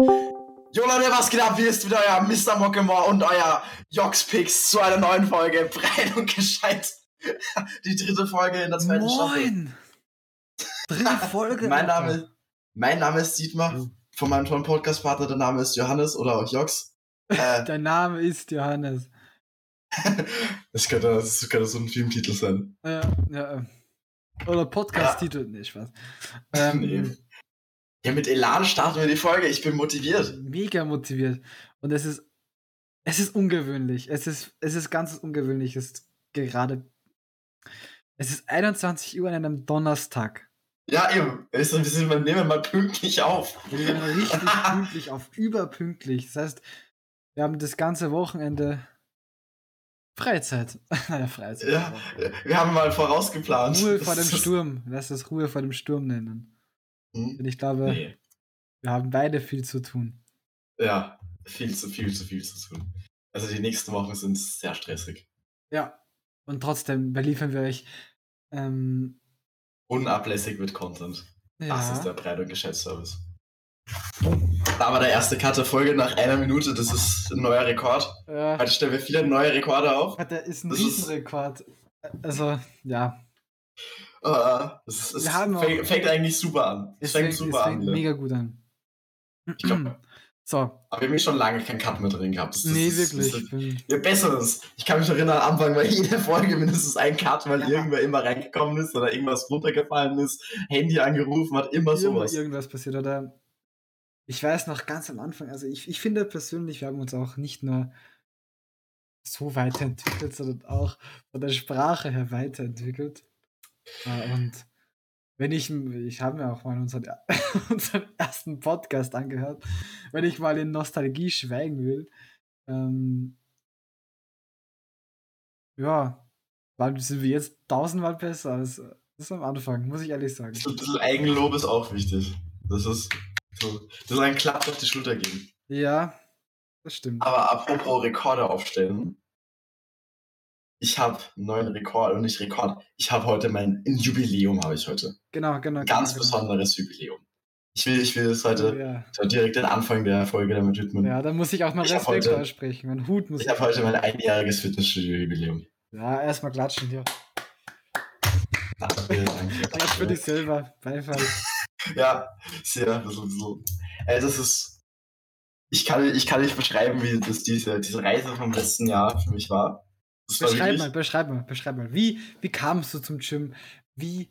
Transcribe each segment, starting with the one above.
Jo Leute, was geht ab? Hier ist wieder euer Mr. Mockemore und euer Jox-Pix zu einer neuen Folge Breit und Gescheit. Die dritte Folge in der zweiten Staffel. Moin! Dritte Folge. Mein. Name, mein Name ist Dietmar, von meinem tollen Podcast-Partner, der Name ist Johannes oder auch Jox. Äh, Dein Name ist Johannes. das, könnte, das könnte so ein Filmtitel sein. Ja, ja. Oder Podcast-Titel. Nee, Spaß. Ähm, Nee. Ja, mit Elan starten wir die Folge. Ich bin motiviert. Mega motiviert. Und es ist, es ist ungewöhnlich. Es ist, es ist ganz ungewöhnlich. Es ist gerade, es ist 21 Uhr an einem Donnerstag. Ja, eben. Wir sind, wir nehmen mal pünktlich auf. Wir nehmen richtig pünktlich auf, überpünktlich. Das heißt, wir haben das ganze Wochenende Freizeit. naja, Freizeit. Ja, wir haben mal vorausgeplant. Ruhe vor dem Das Sturm. Lass es Ruhe vor dem Sturm nennen. Hm? Denn ich glaube, Nee. wir haben beide viel zu tun. Ja, viel zu viel zu viel zu tun. Also die nächsten Wochen sind sehr stressig. Ja. Und trotzdem beliefern wir euch. Ähm, Unablässig mit Content. Das ist der ja, Breit- und Geschäftsservice. Da war der erste Cut der Folge nach einer Minute. Das ist ein neuer Rekord. äh, Heute stellen wir viele neue Rekorde auf. hat der ist ein ist- Riesenrekord. Also, ja. Ist, es auch- fängt, fängt eigentlich super an. Es Es fängt fängt, es super fängt an. Mega gut an. glaub- so, Aber wir haben eh schon lange keinen Cut mehr drin gehabt. Das, das, nee, das, wirklich. Ich Ja, besseres. Ich kann mich erinnern, am Anfang war jede Folge mindestens ein Cut, weil Ja. irgendwer immer reingekommen ist oder irgendwas runtergefallen ist, Handy angerufen hat, immer immer sowas. irgendwas passiert. Oder ich weiß noch ganz am Anfang, also ich, ich finde persönlich, wir haben uns auch nicht nur so weiterentwickelt, sondern auch von der Sprache her weiterentwickelt. Äh, Und wenn ich, ich habe mir auch mal unseren, unseren ersten Podcast angehört, wenn ich mal in Nostalgie schweigen will, ähm, ja, sind wir jetzt tausendmal besser als, als am Anfang, muss ich ehrlich sagen. Ein bisschen Eigenlob ist auch wichtig. Das ist so, das ist ein Klapp auf die Schulter geben. Ja, das stimmt. Aber apropos Rekorde aufstellen. Ich habe einen neuen Rekord, und nicht Rekord, ich habe heute mein ein Jubiläum, habe ich heute. Genau, genau. Ein ganz genau, besonderes Jubiläum. Ich will, ich will das genau. heute Ja. so direkt den Anfang der Folge damit widmen. ja, da muss ich auch mal Ich Respekt heute- aussprechen. Mein Hut muss Ich habe heute mein einjähriges Fitnessstudio-Jubiläum. Ja, erstmal klatschen hier. Danke, danke. Klatsch für dich selber. Beifall. Ja, sehr, bisschen, so. Ey, das ist. Ich kann, ich kann nicht beschreiben, wie das diese, diese Reise vom letzten Jahr für mich war. Beschreib mal, beschreib mal, beschreib mal. Wie, wie kamst du zum Gym? Wie,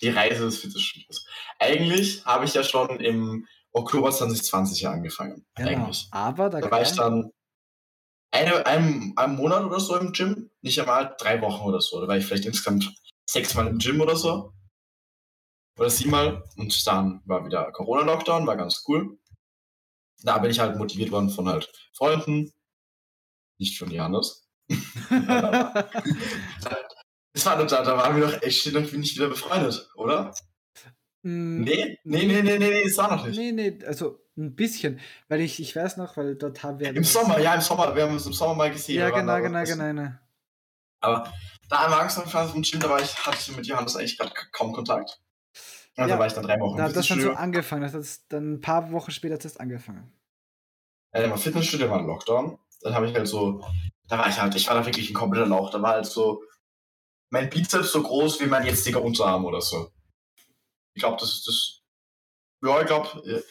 die Reise des Fitnessstudios. Eigentlich habe ich ja schon im Oktober 2020 ja angefangen. genau. Eigentlich. Aber da, Da war ich dann eine, einen, einen Monat oder so im Gym, nicht einmal drei Wochen oder so. Da war ich vielleicht insgesamt sechsmal im Gym oder so. Oder siebenmal. Und dann war wieder Corona-Lockdown, war ganz cool. Da bin ich halt motiviert worden von halt Freunden. Nicht von Johannes. Das war, da, da waren wir doch echt noch nicht wieder befreundet, oder? Mm, Nee, nee, nee, nee, nee, nee, das war noch nicht. nee, nee, also ein bisschen. Weil ich, ich weiß noch, weil dort haben wir. Im Sommer, ja, im Sommer. Wir haben uns im Sommer mal gesehen. Ja, da genau, wir- genau, das- genau, genau. Aber da am Anfang vom Gym, da war ich, hatte ich mit Johannes eigentlich gerade kaum Kontakt. Also Ja, war ich dann drei Wochen Da hat das dann so angefangen. Das hat dann ein paar Wochen später hat das angefangen. äh, mein Fitnessstudio war ein Lockdown. Dann habe ich halt so, da war ich halt, ich war da wirklich ein kompletter Lauch. Da war halt so, mein Bizeps so groß wie mein jetziger Unterarm oder so. Ich glaube, das ist das, ja, ich glaube,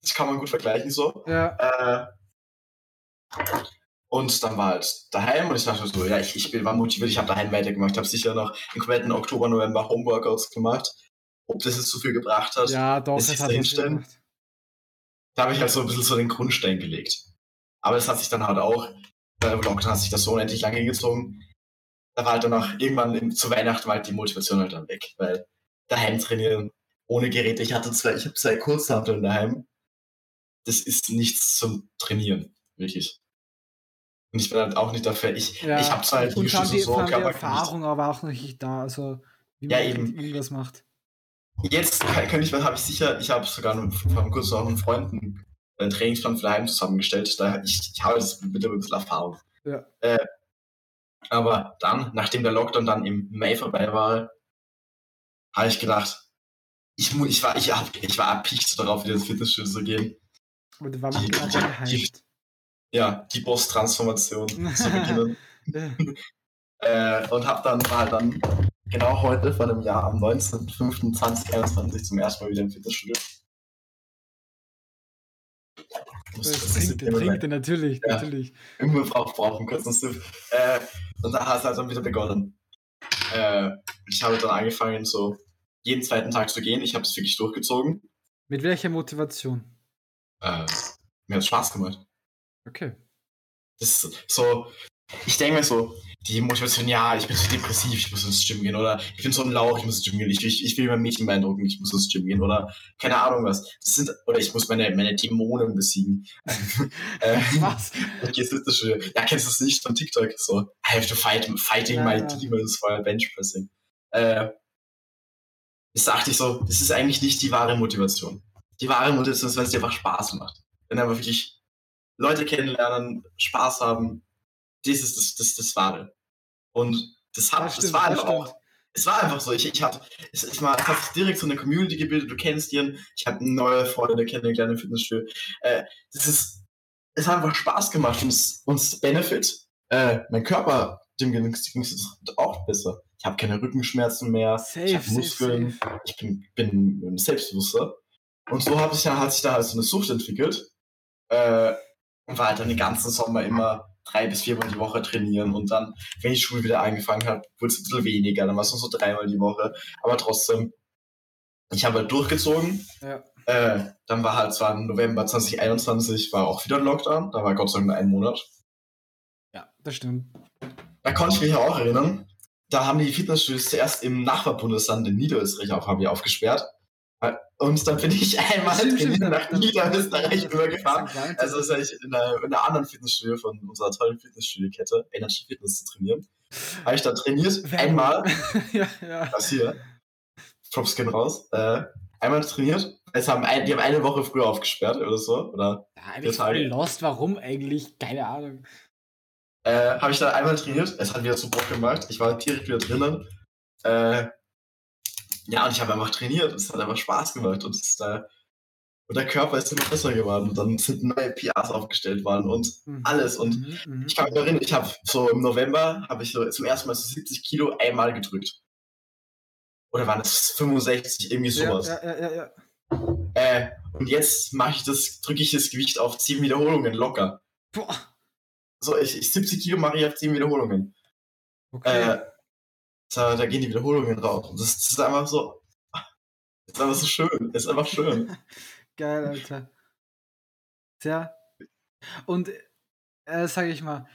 das kann man gut vergleichen so. Ja, Äh, und dann war halt daheim und ich dachte so, ja, ich, ich bin, war motiviert, ich habe daheim weitergemacht. Ich habe sicher noch den kompletten Oktober, November Homeworkouts gemacht. Ob das jetzt so viel gebracht hat, ja, doch, das sich hat dahinstellen. da habe ich halt so ein bisschen so den Grundstein gelegt. Aber das hat sich dann halt auch, bei dem Lockdown hat sich das so unendlich lange gezogen. Da war halt dann auch irgendwann im, zu Weihnachten halt die Motivation halt dann weg, weil daheim trainieren, ohne Geräte. Ich hatte zwei, ich habe zwei Kurzhanteln daheim. Das ist nichts zum Trainieren, wirklich. Und ich bin halt auch nicht dafür. Ich, Ja, ich habe zwar halt und Liegestütze die, so, die. Erfahrung aber auch noch nicht da. Also, wie Ja, man eben. irgendwas macht. Jetzt kann, kann ich, habe ich sicher, ich habe sogar noch vor kurzem auch mit Freunden einen Trainingsplan für daheim zusammengestellt. Da ich, ich habe das mit ein bisschen Erfahrung. Ja. Äh, aber dann, nachdem der Lockdown dann im Mai vorbei war, habe ich gedacht, ich, mu- ich war, ich, ich war erpicht darauf, wieder ins Fitnessstudio zu gehen. Und Die- die- gehypt. Ja, die Boss-Transformation zu beginnen. äh, und hab dann, war dann genau heute von einem Jahr am 19.05.2021 zum ersten Mal wieder im Fitnessstudio. Muss- Das das ist trinkt, immer trinkt er natürlich, Ja. natürlich. Irgendwo braucht braucht einen kurzen Sip. Äh, und da hat es halt dann wieder begonnen. Äh, ich habe dann angefangen, so jeden zweiten Tag zu gehen. Ich habe es wirklich durchgezogen. Mit welcher Motivation? Äh, mir hat Spaß gemacht. Okay. Das ist so, ich denke mir so, die Motivation, ja, ich bin so depressiv, ich muss ins Gym gehen, oder ich bin so ein Lauch, ich muss ins Gym gehen, ich, ich, ich will mein Mädchen beeindrucken, ich muss ins Gym gehen, oder keine Ahnung was. Das sind, oder ich muss meine, meine Dämonen besiegen. äh, Was? Fitnessstudio. Ja, kennst du das nicht von TikTok? So, I have to fight, fighting my Ja. demons for Benchpressing. Äh, das dachte ich so, das ist eigentlich nicht die wahre Motivation. Die wahre Motivation ist, wenn es dir einfach Spaß macht. Wenn einfach wirklich Leute kennenlernen, Spaß haben, das ist das, das, das Wahre. Und das, hat, Ja, das stimmt, war das einfach auch, es war einfach so. Ich, ich hab, es, es, war, es hat sich direkt so eine Community gebildet, du kennst ihn, ich habe neue Freunde kennengelernt im Fitnessstudio. Äh, das ist, es hat einfach Spaß gemacht und es, und das Benefit, äh, mein Körper, dem ging es auch besser. Ich habe keine Rückenschmerzen mehr, Safe, ich habe Muskeln, safe. ich bin, bin selbstbewusster. Und so hat sich dann, hat sich dann halt so eine Sucht entwickelt. Äh, und war halt dann den ganzen Sommer immer drei bis viermal die Woche trainieren. Und dann, wenn die Schule wieder angefangen hat, wurde es ein bisschen weniger. Dann war es nur so dreimal die Woche. Aber trotzdem, ich habe halt durchgezogen. Ja. Äh, dann war halt zwar November 2021 war auch wieder ein Lockdown. Da war Gott sei Dank nur ein Monat. ja, das stimmt. Da konnte ich mich auch erinnern. Da haben die Fitnessstudios zuerst im Nachbarbundesland in Niederösterreich auf, haben die aufgesperrt. Und dann bin ich einmal Stimmt, stimmt, nach Niederösterreich dann- Also das heißt, in einer, in einer anderen Fitnessstudio von unserer tollen Fitnessstudio-Kette, Energy Fitness, zu trainieren. Habe ich da trainiert, einmal, ja, ja. das hier, Props gehen raus, äh, einmal trainiert. Es haben ein, die haben eine Woche früher aufgesperrt oder so, oder ich voll Tage. lost. Warum eigentlich? Keine Ahnung. äh, habe ich da einmal trainiert. Es hat wieder so Bock gemacht. Ich war direkt wieder drinnen. Äh, ja, und ich habe einfach trainiert. Es hat einfach Spaß gemacht. Und, ist, äh, und der Körper ist immer besser geworden. Und dann sind neue PRs aufgestellt worden und Mhm. alles. Und Mhm, mhm. ich kann mich erinnern, ich habe so im November, habe ich so zum ersten Mal so 70 Kilo einmal gedrückt. Oder waren es 65, irgendwie sowas. Ja, ja, ja, ja. Äh, und jetzt mache ich das, drücke ich das Gewicht auf 10 Wiederholungen locker. Boah. So, ich, ich 70 Kilo mache ich auf 10 Wiederholungen. Okay. Äh, da, da gehen die Wiederholungen drauf. Und das, das ist einfach so. Das ist einfach so schön. Das ist einfach schön. Geil, Alter. Tja. Und äh, sage ich mal,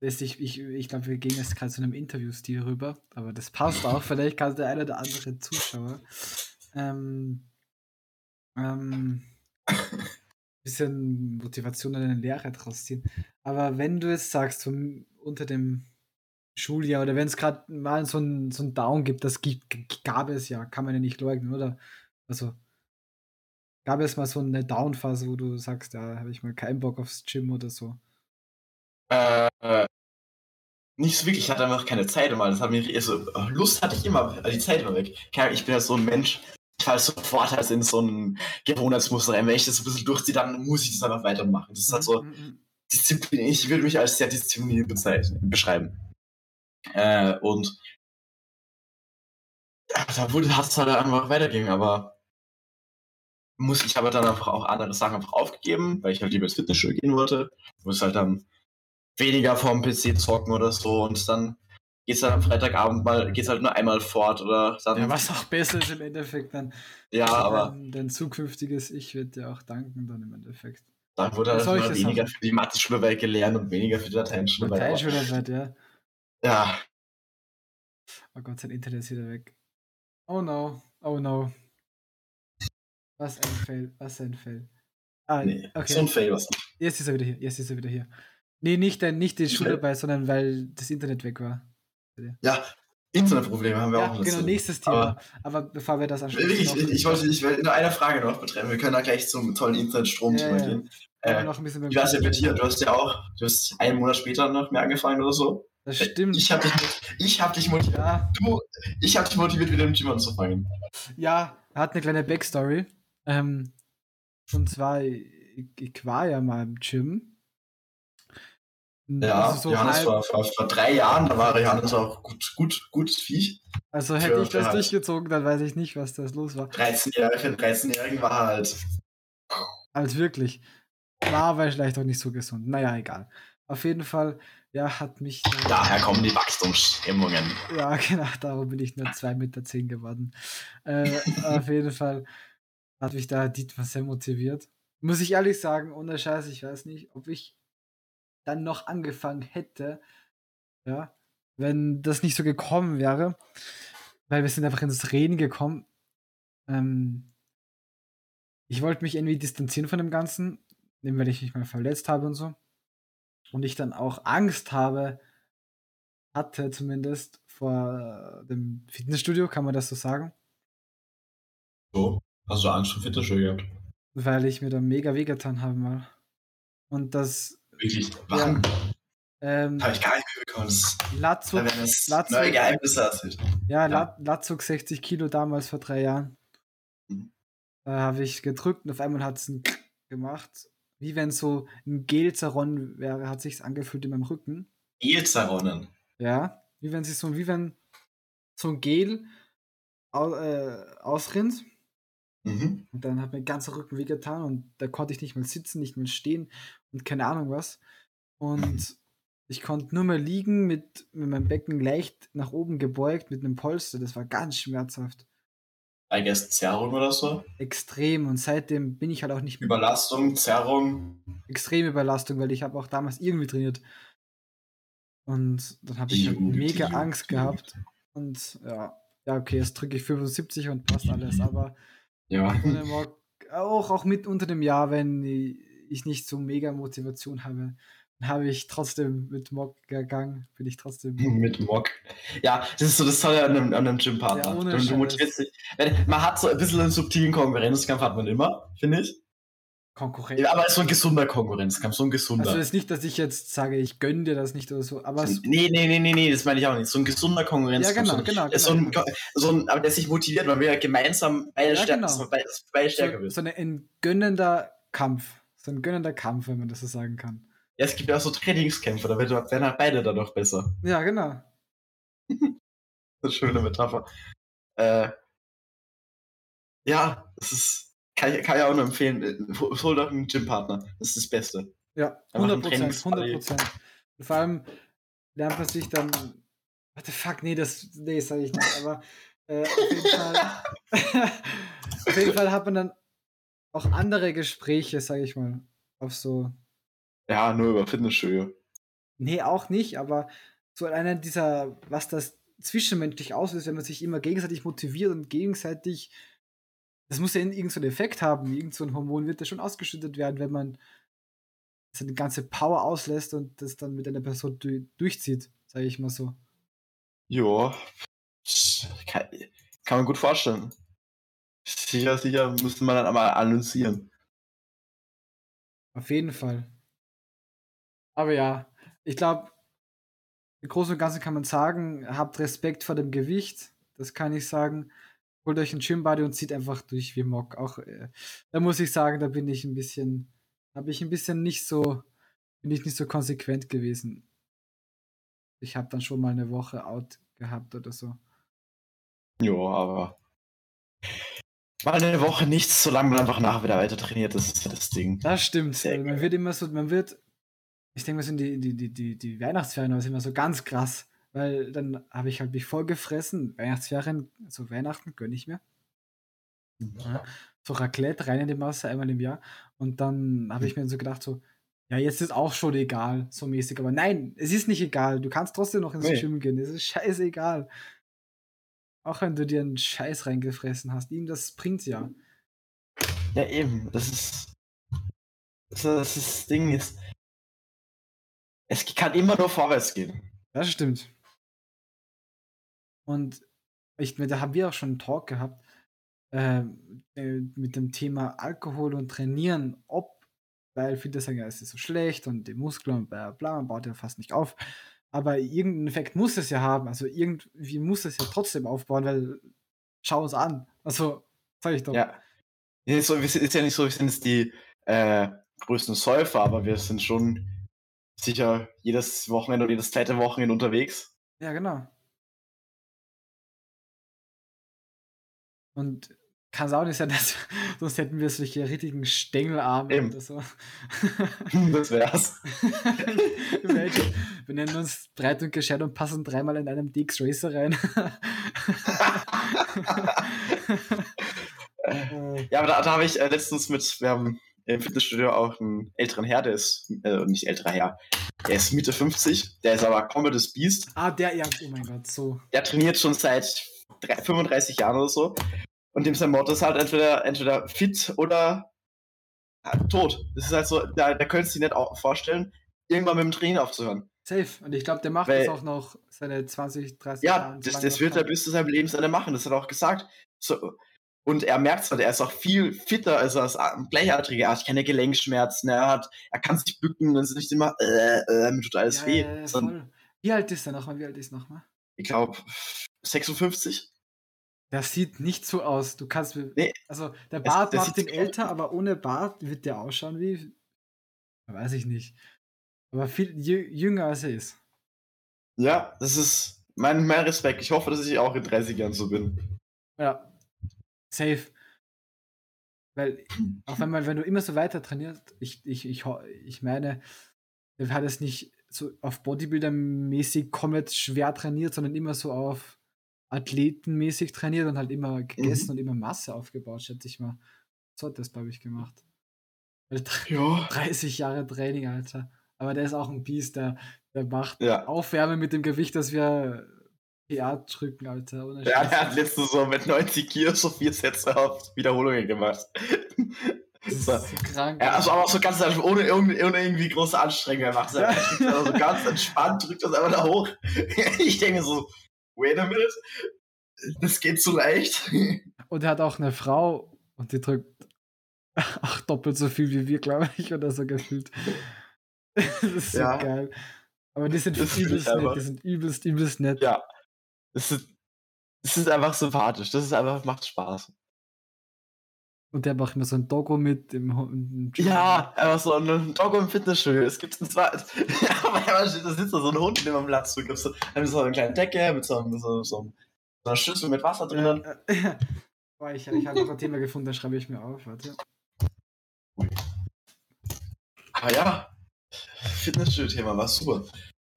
ich, ich, ich glaube, wir gehen jetzt gerade zu einem Interviewstil rüber, aber das passt auch. Vielleicht kann der eine oder andere Zuschauer ähm, ähm, bisschen Motivation und eine Lehre draus ziehen. Aber wenn du jetzt sagst, so unter dem Schuljahr oder wenn es gerade mal so ein, so ein Down gibt, das gibt, gab es ja, kann man ja nicht leugnen, oder? Also, gab es mal so eine Down-Phase, wo du sagst, ja, habe ich mal keinen Bock aufs Gym oder so. äh, nicht so wirklich, ich hatte einfach keine Zeit immer. Das hat mir, also, Lust hatte ich immer, aber die Zeit war weg. Ich bin ja so ein Mensch, ich falle sofort halt in so ein Gewohnheitsmuster rein. Wenn ich das ein bisschen durchziehe, dann muss ich das einfach weitermachen. Das ist halt so, Mm, mm, Disziplin, ich würde mich als sehr diszipliniert bezeichnen, beschreiben. Äh, und ja, da wurde, hat es halt einfach weitergehen, aber muss ich aber dann einfach auch andere Sachen einfach aufgegeben, weil ich halt lieber ins Fitnessstudio gehen wollte. Muss halt dann weniger vorm PC zocken oder so und dann geht's dann am Freitagabend mal, geht's halt nur einmal fort oder dann, Ja, was auch besser ist im Endeffekt dann. ja, aber Dein, dein zukünftiges Ich wird dir auch danken dann im Endeffekt. dann wurde halt weniger für die Mathe-Schularbeit gelernt und weniger für die Lateinschularbeit. Lateinschularbeit, ja. Ja, Oh Gott, sein Internet ist wieder weg. Oh no, oh no. Was ein Fail, was ein Fail. Ah, nee, okay. so ein Fail was. Jetzt ist er wieder hier, jetzt ist er wieder hier. Nee, nicht, dein- nicht die Okay. Schularbeit, sondern weil das Internet weg war. Ja, Internetprobleme haben wir Ja, auch genau, dazu. nächstes Thema. Aber, bevor wir das ansprechen. Ich, ich, ich wollte ich will nur eine Frage noch betreffen. Wir können da gleich zum tollen Internetstrom Ja, ja. Äh, noch ein bisschen war es denn bei dir? Du hast ja auch, du hast einen Monat später noch mehr angefangen oder so. Das stimmt. Ich habe dich, ich hab dich motiviert. Ja, Du, ich habe dich motiviert, wieder im Gym anzufangen. ja, er hat eine kleine Backstory. Ähm, und zwar, ich, ich war ja mal im Gym. Ja, Also so Johannes halb- vor, vor, vor drei Jahren, da war Johannes auch gut, gut, gutes Viech. Also hätte ich das durchgezogen, dann weiß ich nicht, was das los war. 13-Jährigen 13 war halt. Als wirklich. War aber vielleicht auch nicht so gesund. Naja, egal. Auf jeden Fall, ja, hat mich. dann- Daher kommen die Wachstumshemmungen. Ja, genau, darum bin ich nur 2,10 Meter zehn geworden. Äh, auf jeden Fall hat mich da Dietmar sehr motiviert. Muss ich ehrlich sagen, ohne Scheiß, ich weiß nicht, ob ich dann noch angefangen hätte, ja, wenn das nicht so gekommen wäre, weil wir sind einfach ins Reden gekommen. Ähm, ich wollte mich irgendwie distanzieren von dem Ganzen, weil ich mich mal verletzt habe und so. Und ich dann auch Angst habe, hatte zumindest vor dem Fitnessstudio, kann man das so sagen, So, hast du Angst vor Fitnessstudio gehabt? weil ich mir da mega wehgetan habe mal. Und das Wirklich? Warum? ähm, Habe ich gar nicht mitbekommen. Das, Latzug, Latzug- neue Geheimnisse erzählt. ja, ja. La Latzug 60 Kilo damals vor drei Jahren. Mhm. Da habe ich gedrückt und auf einmal hat es ein gemacht. Wie wenn so ein Gel zerronnen wäre, hat sich's angefühlt in meinem Rücken. Elzaronnen. Ja, wie wenn sich so, wie wenn so ein Gel au, äh, ausrinnt. Mhm. Und dann hat mir ganzer Rücken wehgetan und da konnte ich nicht mal sitzen, nicht mal stehen und keine Ahnung was. Und ich konnte nur mehr liegen mit, mit meinem Becken leicht nach oben gebeugt mit einem Polster. Das war ganz schmerzhaft. I guess Zerrung oder so. Extrem. Und seitdem bin ich halt auch nicht mehr Überlastung, Zerrung. extreme Überlastung, weil ich habe auch damals irgendwie trainiert. Und dann habe ich halt mega juhu, Angst gehabt. Und ja, ja, okay, jetzt drücke ich 75 und passt alles. Aber Ja. auch, auch mit unter dem Jahr, wenn ich nicht so mega Motivation habe, habe ich trotzdem mit Mock gegangen, bin ich trotzdem. Mit Mock. Ja, das ist so das Tolle an einem, an einem Gym-Partner. Ja, du, motivierst dich. Man hat so ein bisschen einen subtilen Konkurrenzkampf, hat man immer, finde ich. Konkurrenz. Ja, aber so ein gesunder Konkurrenzkampf, so ein gesunder. also ist nicht, dass ich jetzt sage, ich gönne dir das nicht oder so, aber es, nee, nee, nee, nee, nee, das meine ich auch nicht. So ein gesunder Konkurrenzkampf. Ja, genau, so, ein- genau, So genau, ein, genau. so ein, aber der sich motiviert, weil wir ja gemeinsam beide Ja, stärker, genau. beide, beide stärker so, wird. so ein gönnender Kampf. So ein gönnender Kampf, wenn man das so sagen kann. Ja, es gibt ja auch so Trainingskämpfe, da werden halt beide dadurch besser. Ja, genau. Das eine schöne Metapher. Äh, ja, das ist, kann ich, kann ich auch nur empfehlen. Hol doch einen Gympartner. Das ist das Beste. Ja, Er macht 100 einen Prozent, Trainingsbuddy. 100 Prozent. Und vor allem lernt man sich dann. What the fuck, nee, das nee, sage ich nicht, aber äh, auf jeden Fall. auf jeden Fall hat man dann auch andere Gespräche, sage ich mal. Auf so. Ja, nur über Fitnessstudio. Nee, auch nicht, aber so einer dieser, was das zwischenmenschlich auslöst, wenn man sich immer gegenseitig motiviert und gegenseitig. Das muss ja irgendeinen so Effekt haben. Irgend so ein Hormon wird ja schon ausgeschüttet werden, wenn man seine ganze Power auslässt und das dann mit einer Person du durchzieht, sage ich mal so. Ja, kann, kann man gut vorstellen. Sicher, sicher müsste man dann einmal analysieren. Auf jeden Fall. Aber ja, ich glaube, im Großen und Ganzen kann man sagen, habt Respekt vor dem Gewicht. Das kann ich sagen. Holt euch einen Gymbody und zieht einfach durch wie Mock. Auch äh, da muss ich sagen, da bin ich ein bisschen, habe ich ein bisschen nicht so, bin ich nicht so konsequent gewesen. Ich habe dann schon mal eine Woche out gehabt oder so. Ja, aber mal eine Woche nichts, solange man einfach nachher wieder weiter trainiert, das ist ja das Ding. Das stimmt. Also man wird immer so, man wird, ich denke mal, sind die, die, die, die, Weihnachtsferien aber sind immer so ganz krass, weil dann habe ich halt mich voll gefressen. Weihnachtsferien, so Weihnachten gönne ich mir. Ja. So Raclette rein in die Masse einmal im Jahr. Und dann habe ich mir so gedacht, so, ja, jetzt ist auch schon egal, so mäßig. Aber nein, es ist nicht egal. Du kannst trotzdem noch ins Nee. Gym gehen. Es ist scheißegal. Auch wenn du dir einen Scheiß reingefressen hast. Ihm das bringt ja. Ja, eben, das ist. Das, das, das Ding ist. Es kann immer nur vorwärts gehen. Das stimmt. Und ich, da haben wir auch schon einen Talk gehabt ähm, äh, mit dem Thema Alkohol und Trainieren, ob, weil viele sagen, ja, es ist so schlecht und die Muskeln und bla bla, man baut ja fast nicht auf. aber irgendeinen Effekt muss es ja haben. Also irgendwie muss es ja trotzdem aufbauen, weil schau uns an. Also, sag ich doch. Ja. So, ist ja nicht so, wir sind jetzt die äh, größten Säufer, aber wir sind schon sicher jedes Wochenende oder jedes zweite Wochenende unterwegs. Ja, genau. Und kann es auch nicht sein, dass sonst hätten wir solche richtigen Stängelarme Eben. oder so. Das wär's. Wir nennen uns breit und gescheit und passen dreimal in einem DX Racer rein. ja, aber da, da habe ich äh, letztens mit, wir haben im Fitnessstudio auch einen älteren Herr, der ist, äh, nicht älterer Herr, der ist Mitte 50, der ist aber komplettes Biest. ah, der, ja, oh mein Gott, so. Der trainiert schon seit drei- 35 Jahren oder so. Und dem sein Motto ist halt entweder, entweder fit oder ja, tot. Das ist halt so, da, da könntest du dir nicht auch vorstellen, irgendwann mit dem Training aufzuhören. Safe. Und ich glaube, der macht Weil- das auch noch seine 20, 30 Ja, Jahre. das, solange das wird er er bis zu seinem Lebensende machen, das hat er auch gesagt. So, und er merkt halt, er ist auch viel fitter als als ein Gleichaltrige. Er hat keine Gelenkschmerzen, er, hat, er kann sich bücken, es ist nicht immer, äh, äh, mir tut alles Ja, weh. ja. Wie alt ist er nochmal? Wie alt ist er nochmal? ich glaube, 56. Der sieht nicht so aus. Du kannst mir. Nee. Also, der Es- Bart der macht ihn älter, aber ohne Bart wird der ausschauen wie. Weiß ich nicht. Aber viel jü- jünger als er ist. Ja, das ist mein, mein Respekt. Ich hoffe, dass ich auch in 30 Jahren so bin. Ja. Safe. Weil, auch wenn man, wenn du immer so weiter trainierst, ich, ich, ich, ich meine, er hat es nicht so auf Bodybuilder-mäßig komplett schwer trainiert, sondern immer so auf Athletenmäßig trainiert und halt immer gegessen und immer Masse aufgebaut, schätze ich mal. So hat das, glaube ich, gemacht. Ja. 30 Jahre Training, Alter. Aber der ist auch ein Biest, der, der macht Ja. Aufwärme mit dem Gewicht, das wir PA drücken, Alter. Ja, er hat letztens so mit 90 Kilo so vier Sätze auf Wiederholungen gemacht. Das ist So. krank. Ja, also aber auch so ganz ohne, irgendwie- ohne irgendwie große Anstrengung. Er macht es Ja. einfach also so ganz entspannt, drückt das einfach da hoch. Ich denke so, wait a minute, das geht zu leicht. Und er hat auch eine Frau und die drückt auch doppelt so viel wie wir, glaube ich, oder so gefühlt. Das ist so Ja. geil. Aber die sind Das übelst nett, die sind übelst, übelst nett. Ja. Das ist, ist einfach sympathisch. Das ist einfach, macht Spaß. Und der auch immer so ein Doggo mit im, im. Ja, einfach so ein Doggo im Fitnessstudio. Es gibt ein zweites. Aber da sitzt da so ein Hund neben dem Platz. Du gibst so, so eine kleine Decke mit so, einem- so, so, einer Schüssel mit Wasser drinnen. Ja, Boah, ich, ich habe noch ein Thema gefunden, das schreibe ich mir auf. Warte. Aber ja, Fitnessstudio-Thema war super.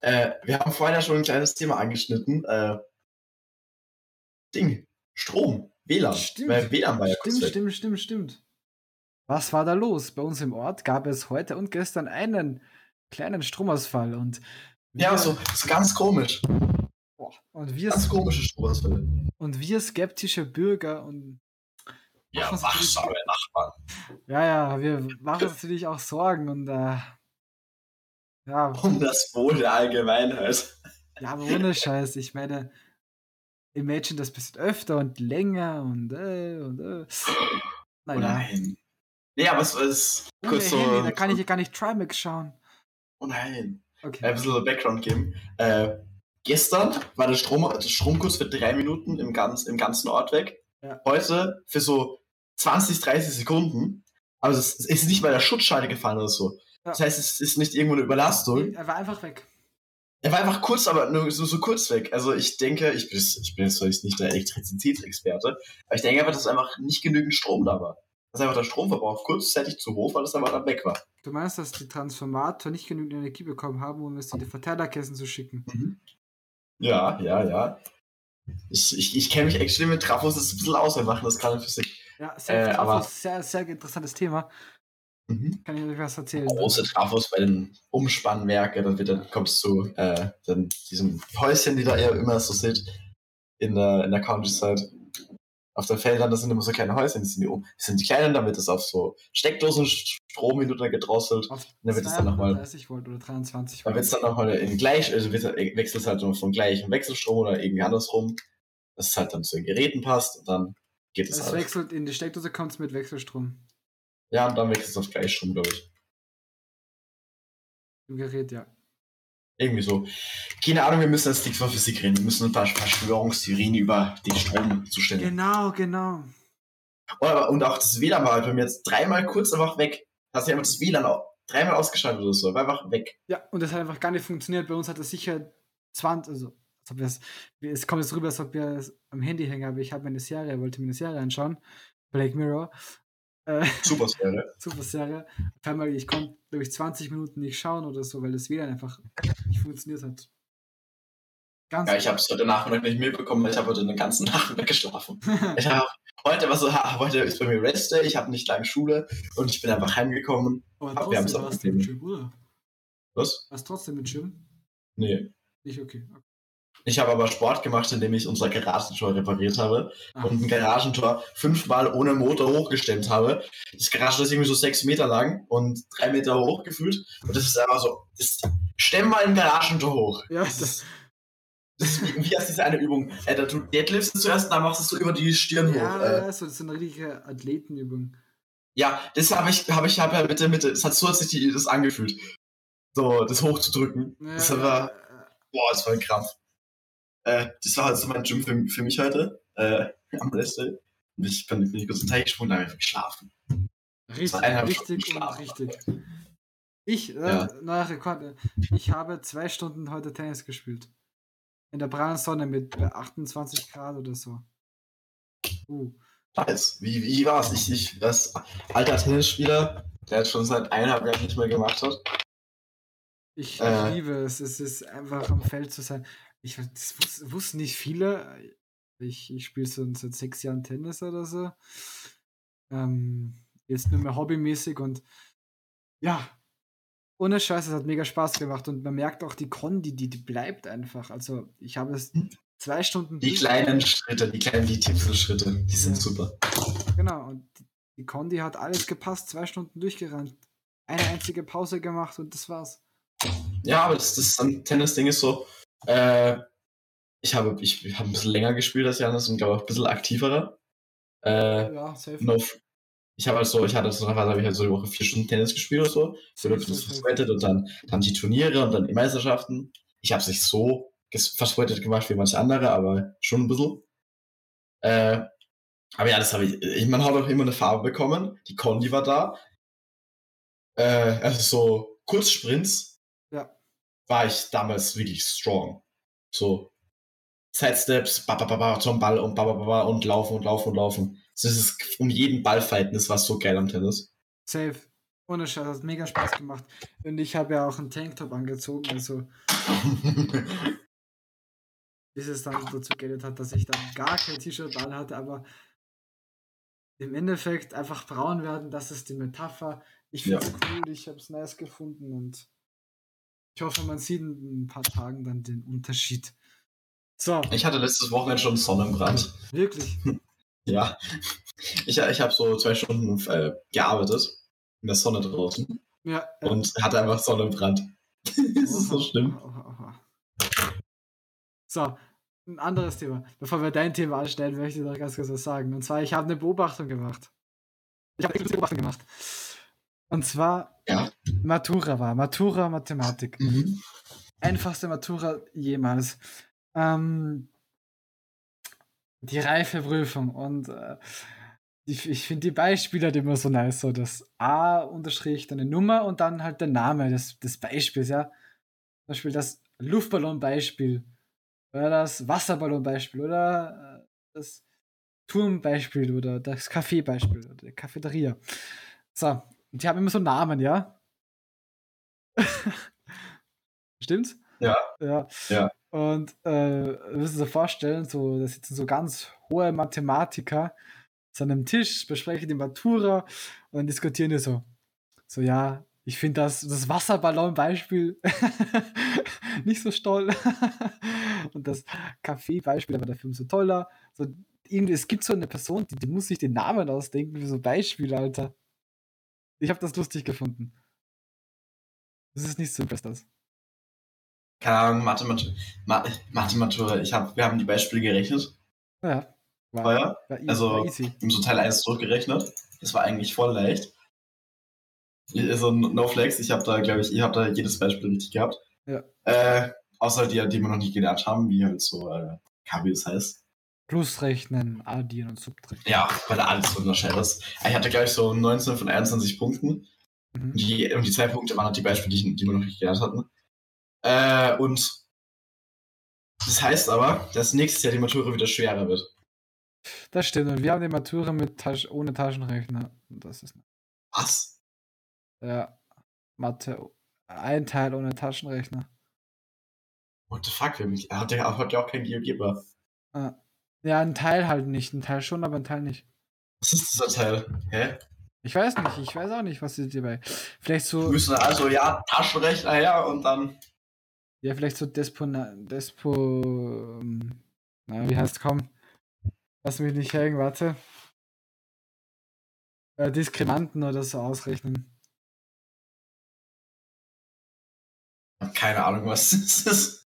Äh, wir haben vorhin ja schon ein kleines Thema angeschnitten. Äh, Ding, Strom, WLAN. Stimmt. Weil WLAN war ja Stimmt, stimmt, stimmt, stimmt. Was war da los? Bei uns im Ort gab es heute und gestern einen kleinen Stromausfall und Ja, so, so ganz komisch. Boah, und wir, Ganz komische Stromausfälle. und wir skeptische Bürger und Ja, wachsame Nachbarn. ja, ja, wir machen uns natürlich auch Sorgen und äh, ja, Um das Wohl der Allgemeinheit. ja, aber ohne Scheiß, ich meine, imagine das bisschen öfter und länger und äh, und äh. Oh Naja, nein. Nee, aber es ist kurz so. Handy, da kann ich ja gar nicht Trimax schauen. Oh nein. Ein Okay. bisschen Background geben. Äh, gestern war der Strom, der Strom kurz für drei Minuten im, ganz, im ganzen Ort weg. Ja. Heute für so 20, 30 Sekunden. Also es ist nicht mal der Schutzschalter gefallen oder so. Ja. Das heißt, es ist nicht irgendwo eine Überlastung. Er war einfach weg. Er war einfach kurz, aber nur so, so kurz weg. Also ich denke, ich bin, ich bin jetzt vielleicht nicht der Elektrizitätsexperte, aber ich denke einfach, dass einfach nicht genügend Strom da war. Dass einfach der Stromverbrauch kurzzeitig zu hoch war, dass er einfach dann weg war. Du meinst, dass die Transformator nicht genügend Energie bekommen haben, um es in die Verteilerkästen zu schicken? Ja, ja, ja. Ich, ich, ich kenne mich actually mit Trafos das ein bisschen aus, wir machen das gerade für sich. Ja, sehr, Äh, Trafos, aber- sehr, sehr interessantes Thema. Mhm. Kann ich euch was erzählen? Große Trafos bei den Umspannwerken, dann, wird, dann kommst du äh, dann diesem Häuschen, die da eher immer so sind, in der, in der Countryside. Auf den Feldern, das sind immer so kleine Häuschen, die sind die, um, die sind die kleinen, damit es auf so Steckdosen Strom hin und her gedrosselt. Auf dann wird es dann noch mal- 30 Volt oder 23 Dann wird es dann nochmal in gleich, also wird, wechselt es halt nur von gleichem Wechselstrom oder irgendwie andersrum, dass es halt dann zu den Geräten passt und dann geht es Es halt. wechselt in die Steckdose, kommt es mit Wechselstrom. Ja, und dann wechselt es auf Gleichstrom, glaube ich. Im Gerät, ja. Irgendwie so. Keine Ahnung, wir müssen jetzt nichts von Physik reden. Wir müssen ein paar Verschwörungstheorien über den Stromzustände. Genau, genau. Oder- Und auch das WLAN war halt bei mir jetzt dreimal kurz einfach weg. Hast du einfach das WLAN auch dreimal ausgeschaltet oder so. War einfach weg. Ja, und das hat einfach gar nicht funktioniert. Bei uns hat das sicher 20, also es kommt jetzt rüber, als ob wir es am Handy hängen, aber ich habe eine Serie, wollte mir eine Serie anschauen. Black Mirror. Äh, Super Serie. super Serie. Auf einmal, ich konnte, glaube ich, 20 Minuten nicht schauen oder so, weil das WLAN einfach nicht funktioniert hat. Ganz Ja, ich habe es heute Nachmittag nicht mitbekommen, weil ich habe heute den ganzen Nachmittag geschlafen. Ich hab, heute war so, heute ist bei mir Rest Day, ich habe nicht lange Schule und ich bin einfach heimgekommen. Aber aber wir haben's trotzdem auch warst du mit. Gym, oder? Was? Warst trotzdem mit Gym? Nee. Nicht okay. Ich habe aber Sport gemacht, indem ich unser Garagentor repariert habe Ah, und ein Garagentor fünfmal ohne Motor hochgestemmt habe. Das Garagentor ist irgendwie so sechs Meter lang und drei Meter hoch gefühlt. Und das ist einfach so, das, stemm mal ein Garagentor hoch. ja, Das das, ist, das wie, wie heißt diese eine Übung? Äh, da tut Deadlifts zuerst, dann machst du es so über die Stirn ja, hoch. Äh, ja, so, das ist eine richtige Athletenübung. Ja, das habe ich, habe ich, habe ja Mitte, Mitte, es hat so hat sich die, das angefühlt. So, das hochzudrücken. Ja, Das war, ja, boah, das war ein Krampf. Äh, das war halt so mein Gym für, für mich heute, äh, am. Und ich bin, bin ich kurz in den Teig gesprungen, da habe ich geschlafen. Richtig, richtig und richtig. Ich, äh, Ja. neuer Rekord, ich habe zwei Stunden heute Tennis gespielt. In der prallen Sonne mit 28 Grad oder so. Uh, Nice. Wie, wie war's? Ich, ich, als alter Tennisspieler, der jetzt schon seit eineinhalb Jahren nicht mehr gemacht hat. ich, Äh. ich liebe es. Es ist einfach am Feld zu sein. Ich, das wus, wussten nicht viele. Ich, ich spiele so seit sechs Jahren Tennis oder so. Ähm, jetzt nur mehr hobbymäßig und ja, ohne Scheiß, es hat mega Spaß gemacht und man merkt auch die Kondi, die, die bleibt einfach. Also ich habe es zwei Stunden Die kleinen Schritte, die kleinen, die Tiefselschritte, die sind Ja. super. Genau, und die- Kondi hat alles gepasst, zwei Stunden durchgerannt. Eine einzige Pause gemacht und das war's. Ja, aber das, das Tennis-Ding ist so, äh, ich habe, ich habe ein bisschen länger gespielt als Janis und glaube auch ein bisschen aktiverer. Äh, Ja, safe. no, ich habe halt so, ich hatte so, habe ich halt so die Woche vier Stunden Tennis gespielt oder so. So safe, safe. versweatet und dann, dann die Turniere und dann die Meisterschaften. Ich habe es nicht so versweatet gemacht wie manche andere, aber schon ein bisschen. Äh, aber ja, das habe ich, ich, man hat auch immer eine Farbe bekommen. Die Condi war da. Äh, also so Kurzsprints. War ich damals wirklich strong. So Sidesteps, zum Ball und und laufen und laufen und laufen. So, Das ist um jeden Ball fighten, das war so geil am Tennis. Safe. Ohne Scheiß, hat mega Spaß gemacht. Und ich habe ja auch einen Tanktop angezogen, also bis es dann dazu geendet hat, dass ich dann gar kein T-Shirt an hatte, aber im Endeffekt einfach braun werden, das ist die Metapher. Ich finde es cool, ich habe es nice gefunden und ich hoffe, man sieht in ein paar Tagen dann den Unterschied. So, ich hatte letztes Wochenende schon Sonnenbrand. wirklich. Ja. Ich, ich habe so zwei Stunden äh, gearbeitet in der Sonne draußen Ja, ja. und hatte einfach Sonnenbrand. das ist so Oha, schlimm. oha, oha. So, ein anderes Thema. Bevor wir dein Thema anstellen, möchte ich noch ganz kurz was sagen. Und zwar, ich habe eine Beobachtung gemacht. Ich habe eine Beobachtung gemacht. Und zwar, Ja. Matura war. Matura Mathematik. Mhm. Einfachste Matura jemals. Ähm, die Reifeprüfung. Und äh, ich, ich finde die Beispiele halt immer so nice. So das A unterstrich, dann eine Nummer und dann halt der Name des, des Beispiels, ja. Zum Beispiel das Luftballonbeispiel oder das Wasserballonbeispiel oder äh, das Turmbeispiel oder das Kaffeebeispiel oder die Cafeteria. So, und die haben immer so Namen, ja? Stimmt's? Ja. Ja. Ja. Und äh, müssen Sie sich vorstellen, so, da sitzen so ganz hohe Mathematiker zu einem Tisch, besprechen die Matura und dann diskutieren die so. So, ja, ich finde das, das Wasserballon-Beispiel nicht so toll. und das Kaffee-Beispiel aber dafür umso toller. So, irgendwie, es gibt so eine Person, die, die muss sich den Namen ausdenken für so Beispiele, Alter. Ich habe das lustig gefunden. Das ist nicht so das. Keine Ahnung, Mathematur. Ma Mathematur. Ich hab, wir haben die Beispiele gerechnet. Ja. War, Vorher. war easy, Also- easy. Im so Teil 1 durchgerechnet. Das war eigentlich voll leicht. Also no flex, ich habe da, glaube ich, ihr habt da jedes Beispiel richtig gehabt. Ja. Äh, außer die, die wir noch nicht gelernt haben, wie halt so, äh, es heißt. Plusrechnen, addieren und subtrahieren. Ja, weil da alles unterscheidet ist. Ich hatte, glaube ich, so 19 von 21 Punkten. Mhm. Und die, und die zwei Punkte waren halt die Beispiele, die, die wir noch nicht gelernt hatten. Äh, und das heißt aber, dass nächstes Jahr die Matura wieder schwerer wird. Das stimmt. Und wir haben die Matura mit Tasch ohne Taschenrechner. Das ist Was? ja Mathe. Ein Teil ohne Taschenrechner. What the fuck? Er hat ja, hat ja auch kein GeoGebra. Ah. Ja, ein Teil halt nicht. Ein Teil schon, aber ein Teil nicht. Was ist dieser Teil? Hä? Ich weiß nicht. Ich weiß auch nicht, was ist hierbei. Vielleicht Wir so, müssen also, ja, Taschenrechner her und dann. ja, vielleicht so Despona, Despo, ähm, na, wie heißt komm? Lass mich nicht hängen, warte. Äh, Diskremanten oder so ausrechnen. Keine Ahnung, was das ist.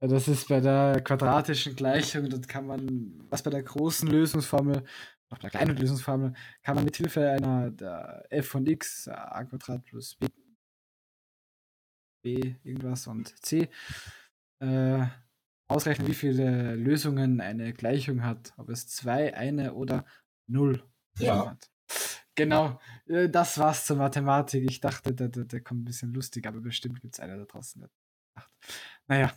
Das ist bei der quadratischen Gleichung, dort kann man, was bei der großen Lösungsformel, auch bei der kleinen Lösungsformel, kann man mit Hilfe einer der f von x, a Quadrat plus b, b irgendwas und c, äh, ausrechnen, wie viele Lösungen eine Gleichung hat. Ob es zwei, eine oder null Ja. hat. Genau, äh, das war's zur Mathematik. Ich dachte, der, der, der kommt ein bisschen lustig, aber bestimmt gibt es einer da draußen, der. Naja,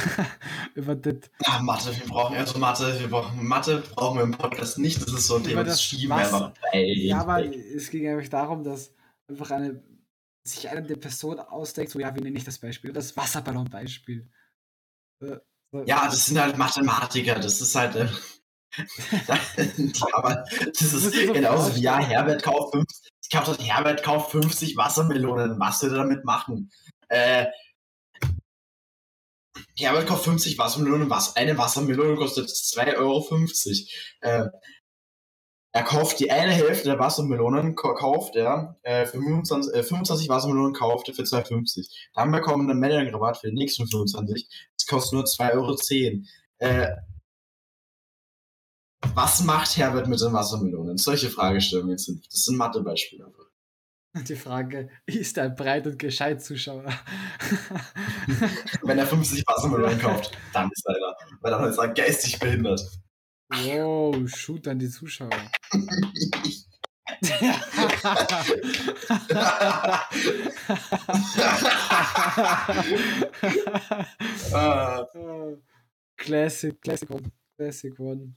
über das Ja, Mathe, wir brauchen also Mathe, wir brauchen Mathe, brauchen wir im Podcast nicht. Das ist so ein Thema, das das schieben wir Wasser. einfach bei. Ja, aber es ging eigentlich darum, dass einfach eine sich eine Person ausdenkt, so ja, wie nenne ich das Beispiel? Das Wasserballon-Beispiel. Äh, so- Ja, das sind halt Mathematiker, das ist halt. Äh, ja, aber das ist so genauso wie, ja. Herbert kauft 50, ich kaufe halt, Herbert kauft 50 Wassermelonen, was will er damit machen? Äh, Herbert kauft 50 Wassermelonen, was, eine Wassermelone kostet 2,50 Euro. Äh, er kauft die eine Hälfte der Wassermelonen, kauft er, äh, für 25, äh, 25 Wassermelonen kauft er für 2,50. Dann bekommen wir einen Melonrabatt für die nächsten 25. Das kostet nur 2,10 Euro. Äh, was macht Herbert mit den Wassermelonen? Solche Fragestellungen sind, das sind Mathebeispiele. Die Frage, ist er breit und gescheit Zuschauer? Wenn er 50 Wassermelonen kauft, dann ist er einer. Weil dann ist er geistig behindert. wow, shoot an die Zuschauer. Classic, Classic One. Classic One.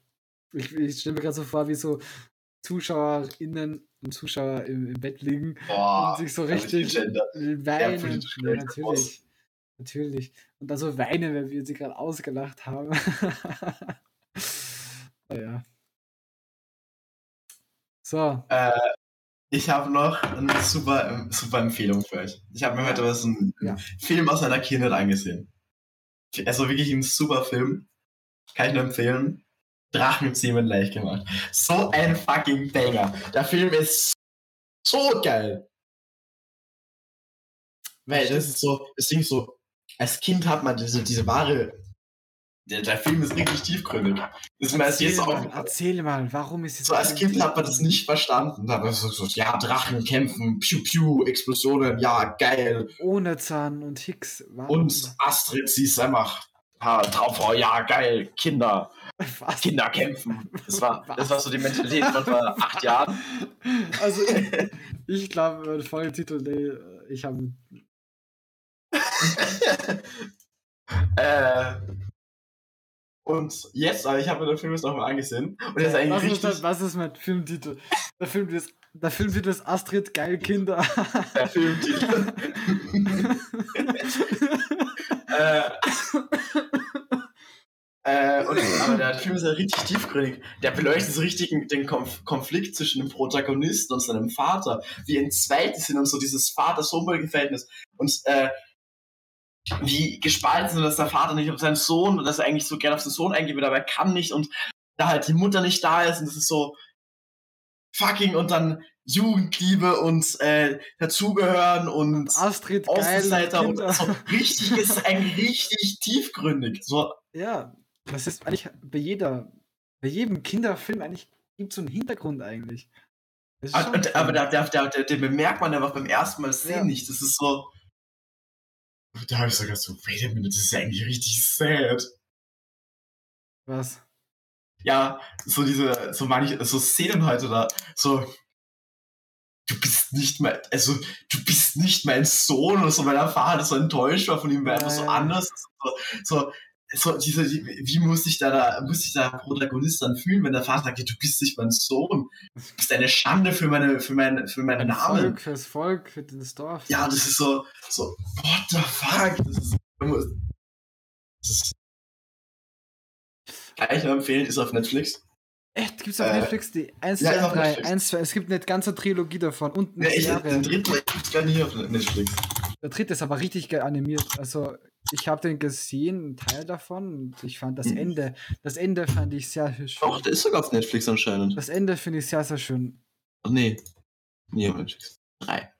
Ich, ich stelle mir gerade so vor, wie so ZuschauerInnen und Zuschauer im, im Bett liegen boah, und sich so richtig weinen. Ja, natürlich. Natürlich. Und dann so weinen, wenn wir sie gerade ausgelacht haben. naja. So. Äh, ich habe noch eine super, ähm, super Empfehlung für euch. Ich habe mir heute was einen Ja. Film aus meiner Kindheit angesehen. Also wirklich ein super Film. Kann ich nur empfehlen. Drachenzähmen leicht gemacht. So ein fucking Banger. Der Film ist so geil. Weil das ist so, das Ding ist so, als Kind hat man diese, diese wahre. Der, der Film ist richtig tiefgründig. Das ist mir Erzähl jetzt mal, auch. erzähl mal, warum ist es So als Kind hat man das nicht verstanden. Da war so, so, ja, Drachen kämpfen, Piu Piu, Explosionen, ja, geil. ohne Zahn und Hicks? Warum? Und Astrid, sie ist einfach ha, Traumfrau, ja, geil, Kinder, Was? Kinder kämpfen. Das war, Was? das war so die Mentalität von vor acht Jahren. Also, ich, ich glaube, mein Folgetitel, nee, ich habe. äh, und jetzt, aber ich habe mir den Film jetzt nochmal angesehen. Und der ist Was eigentlich ist, das, richtig. was ist mein Filmtitel? Der Filmtitel ist, der Filmtitel ist Astrid, geil Kinder. Der Filmtitel. äh, äh, und, aber der Film ist ja richtig tiefgründig. Der beleuchtet so richtig den Konf Konflikt zwischen dem Protagonisten und seinem Vater, wie entzweit die sind und so dieses Vater-Sohn-Verhältnis. Und äh, wie gespalten sind, dass der Vater nicht auf seinen Sohn und dass er eigentlich so gerne auf seinen Sohn eingeht, aber er kann nicht und da halt die Mutter nicht da ist und das ist so fucking und dann Jugendliebe und äh, dazugehören und Astrid, geil Außenseiter und so richtig ist eigentlich richtig tiefgründig. So, Ja, das ist eigentlich bei jeder, bei jedem Kinderfilm eigentlich gibt es so einen Hintergrund eigentlich. Ist aber, aber da, da, da, den bemerkt man einfach beim ersten Mal sehen Ja. nicht. Das ist so. Da habe ich so gedacht, so, wait a minute, das ist ja eigentlich richtig sad. Was? Ja, so diese, so manche, so Szenen heute da, so, du bist nicht mein, also, du bist nicht mein Sohn oder so, weil der Vater so enttäuscht war von ihm, weil er einfach so Ja. anders, so, so, so diese, die, wie muss sich da, da, muss sich der Protagonist dann fühlen, wenn der Vater sagt, du bist nicht mein Sohn, du bist eine Schande für meine, für mein, für meinen Namen. Volk, fürs Volk, für das Dorf. Ja, das ist so, so, what the fuck? Das ist, das ist kann ich nur empfehlen, ist auf Netflix. Echt? Gibt's auf Äh, Netflix die 1, ja, ist 2, auf 3, Netflix. 1, 2, es gibt eine ganze Trilogie davon und eine Ja, ich, Serie. den dritten gibt's gar nicht auf Netflix. Der dritte ist aber richtig geil animiert. Also, ich habe den gesehen, einen Teil davon, und ich fand das Mhm. Ende, das Ende fand ich sehr schön. Doch, der ist sogar auf Netflix anscheinend. Das Ende finde ich sehr, sehr schön. Ach nee. Nee, auf Netflix. Drei.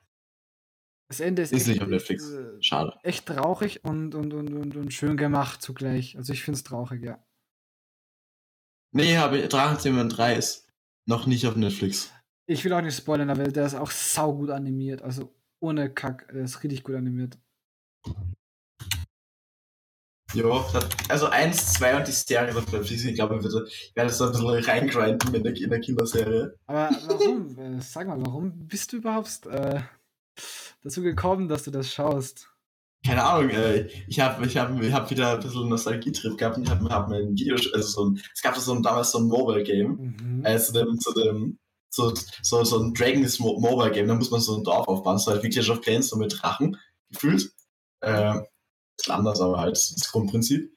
Das Ende ist, Ist echt, nicht auf Netflix. äh, Schade. echt traurig und, und, und, und, und schön gemacht zugleich. Also, ich finde es traurig, ja. Nee, aber Drachenzimmer 3 ist noch nicht auf Netflix. Ich will auch nicht spoilern, aber der ist auch saugut animiert. Also, ohne Kack, der ist richtig gut animiert. Jo, also 1, 2 und die Serie auf Netflix. Ich glaube, ich werde ich werde das ein bisschen reingrinden in der, in der Kinderserie. Aber warum, äh, sag mal, warum bist du überhaupt äh, dazu gekommen, dass du das schaust? Keine Ahnung, äh, ich habe ich hab, ich hab wieder ein bisschen Nostalgie-Trip gehabt und ich habe hab mir ein Video, also so ein, es gab so ein, damals so ein Mobile-Game, Mhm. äh, zu dem, zu dem, so, so, so ein Dragons Mo Mobile Game, da muss man so ein Dorf aufbauen, so halt Clans, so mit Drachen, gefühlt. Äh, ist anders, aber halt das Grundprinzip.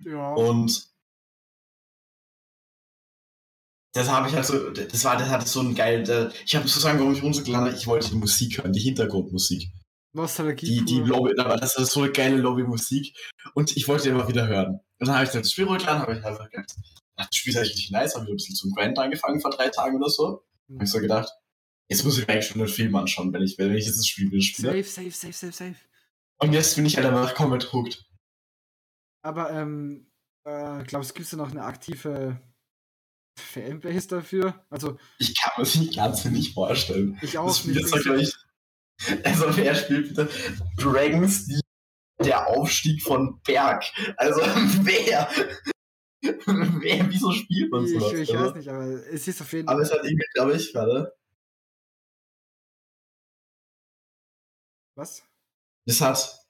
Ja. Und das habe ich halt so, das war, das hatte so ein geil, der, ich habe sozusagen, warum ich runtergeladen habe, ich wollte die Musik hören, die Hintergrundmusik. Nostalgie. Die, die. Lobby, das ist so eine geile Lobbymusik und ich wollte die immer wieder hören. Und dann habe ich dann das Spiel runtergeladen, habe ich einfach gedacht, ach, das Spiel ist eigentlich richtig nice, habe wieder ein bisschen zum Grind angefangen vor drei Tagen oder so. Habe ich so gedacht, jetzt muss ich mir eigentlich schon den Film anschauen, wenn ich, wenn ich jetzt das Spiel wieder spiele. Safe, safe, safe, safe, safe. Und jetzt bin ich halt einfach komplett hooked. Aber, ähm, äh, glaubst du, gibt es da noch eine aktive Fanbase dafür? Also, Ich kann mir das nicht ganz nicht vorstellen. ich auch Das Spiel nicht. ist ich. Also, wer spielt bitte Dragons, die, der Aufstieg von Berg? Also, wer? wer, wieso spielt man ich, sowas? ich also, weiß nicht, aber es ist auf jeden Aber Fall. es hat irgendwie, glaube ich, warte. Was? Es hat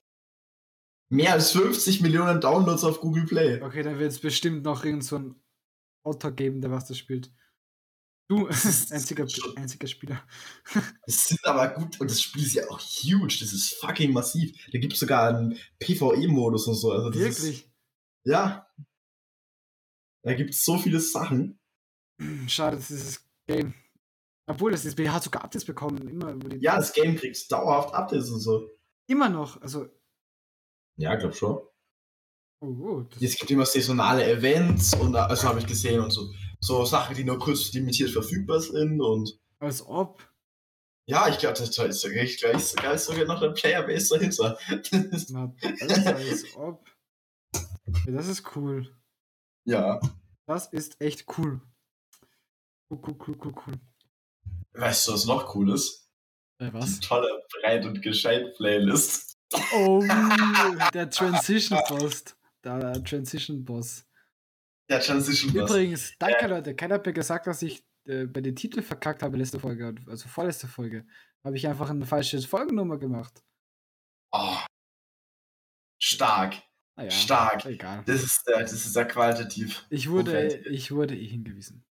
mehr als 50 Millionen Downloads auf Google Play. Okay, dann wird es bestimmt noch irgend so ein Autor geben, der was das spielt. Du, einziger, einziger Spieler. Es sind aber gut, und das Spiel ist ja auch huge. Das ist fucking massiv. Da gibt es sogar einen PvE-Modus und so. Also das Ist, Wirklich? ja. Da gibt es so viele Sachen. Schade, dass dieses Game. Obwohl, das ist, hat sogar Updates bekommen. Immer, Ja, das Game kriegt dauerhaft Updates und so. Immer noch. Also, Ja, glaub schon. oh, das, Es gibt immer saisonale Events und also habe ich gesehen und so. So Sachen, die nur kurz limitiert verfügbar sind und als ob. ja, ich glaube, das ist sogar, ich glaube, sogar ist sogar noch ein Playerbase dahinter. Na, als ob. Ja, das ist cool. ja. Das ist echt cool. Cool, cool, cool, cool, cool. Weißt du, was noch cool ist? Äh, Die tolle Breit- und Gescheit-Playlist. Oh, der Transition Boss. Der Transition Boss. Der Transition Boss. Übrigens, danke Leute. Keiner hat mir gesagt, dass ich äh, bei den Titeln verkackt habe letzte Folge, also vorletzte Folge. Habe ich einfach eine falsche Folgennummer gemacht. Oh. Stark. Naja, Stark. egal. Das ist, äh, das ist sehr qualitativ. Ich wurde, ich wurde eh hingewiesen.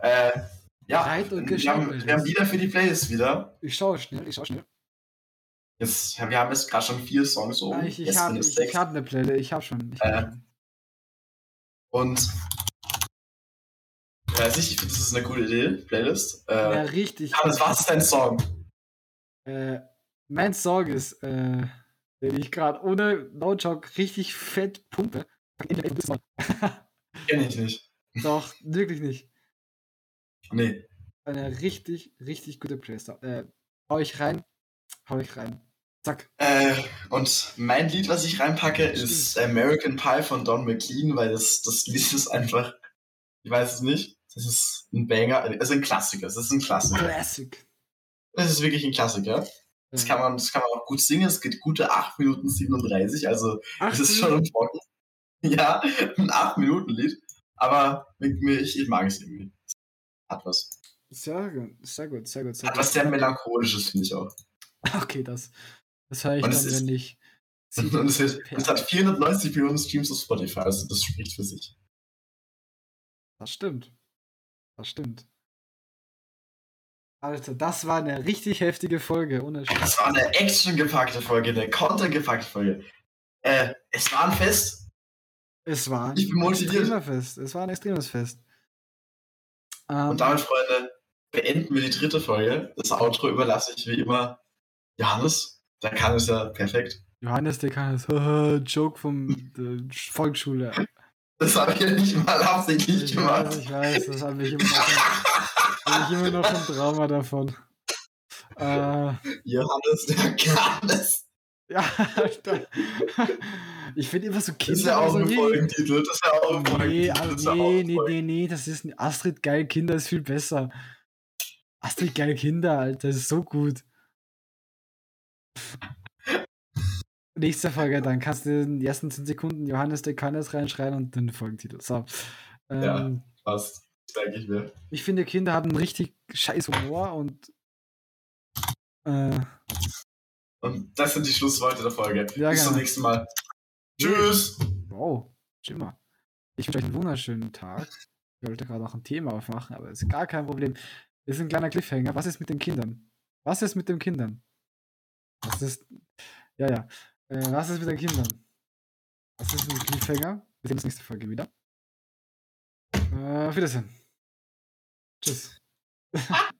Äh, ja, Breit und wir haben, gescheit. wir haben wieder für die Playlist wieder. Ich schaue schnell, ich schaue schnell. Jetzt, wir haben jetzt gerade schon vier Songs oben. Ich ich habe hab eine Playlist, ich habe schon. Ich hab Äh, schon. Und ich weiß nicht, ich finde, das ist eine coole Idee, Playlist. ja, Äh, richtig. Hannes, was ist dein Song? Äh, mein Song ist, äh, den ich gerade ohne No Joke richtig fett pumpe. Kenn ich nicht. Doch, wirklich nicht. Nee. Eine richtig, richtig gute Playlist. Äh, hau ich rein, hau ich rein. Zack. Äh, und mein Lied, was ich reinpacke, ist American Pie von Don McLean, weil das, das Lied ist einfach, ich weiß es nicht, das ist ein Banger, also ein Klassiker, das ist ein Klassiker. Classic. Das ist wirklich ein Klassiker. Das kann, man, das kann man auch gut singen. Es geht gute 8 Minuten 37, also es ist schon im Trocken. Ja, ein 8-Minuten-Lied. Aber ich, ich mag es irgendwie. Hat was. Sehr gut, sehr gut, sehr gut. Sehr Hat was sehr melancholisches, finde ich auch. Okay, das, das höre ich und dann, ist, wenn ich. Und es, ist, es, hat 490 Millionen Streams auf Spotify, also das spricht für sich. Das stimmt. Das stimmt. Alter, das war eine richtig heftige Folge. Ohne das war eine actiongepackte Folge, eine content-gepackte Folge. Äh, es war ein Fest. Es war ein ich bin motiviert. Fest. Es war ein extremes Fest. Um, Und damit, Freunde, beenden wir die dritte Folge. Das Outro überlasse ich wie immer Johannes. Der kann es ja perfekt. Johannes, der kann es. Joke vom Volksschule. Das habe ich ja nicht mal absichtlich ich gemacht. Weiß, ich weiß, das habe ich immer noch, hab ich immer noch ein Trauma davon. Äh, Johannes, der kann es. Ja, Alter. Ich finde immer so Kinder. Das ist ja auch ein Folgentitel. Das ist ja auch ein nee, Folgentitel. Nee, nee, nee, nee, das ist ein Astrid geil Kinder ist viel besser. Astrid geil Kinder, Alter, das ist so gut. Nächste Folge, dann kannst du in den ersten 10 Sekunden Johannes der Kannes reinschreien und den Folgentitel. So. Ähm, ja, passt. Denke ich mir. Ich finde, Kinder haben richtig scheiß Humor und. Äh, und das sind die Schlussworte der Folge. Ja, Bis genau. zum nächsten Mal. Tschüss. Wow, Schimmer. Ich wünsche euch einen wunderschönen Tag. Ich wollte gerade auch ein Thema aufmachen, aber ist gar kein Problem. Das ist ein kleiner Cliffhanger. Was ist mit den Kindern? Was ist mit den Kindern? Was ist. Ja, ja. Äh, was ist mit den Kindern? Was ist mit dem Cliffhanger? Wir sehen uns nächste Folge wieder. Äh, auf Wiedersehen. Tschüss.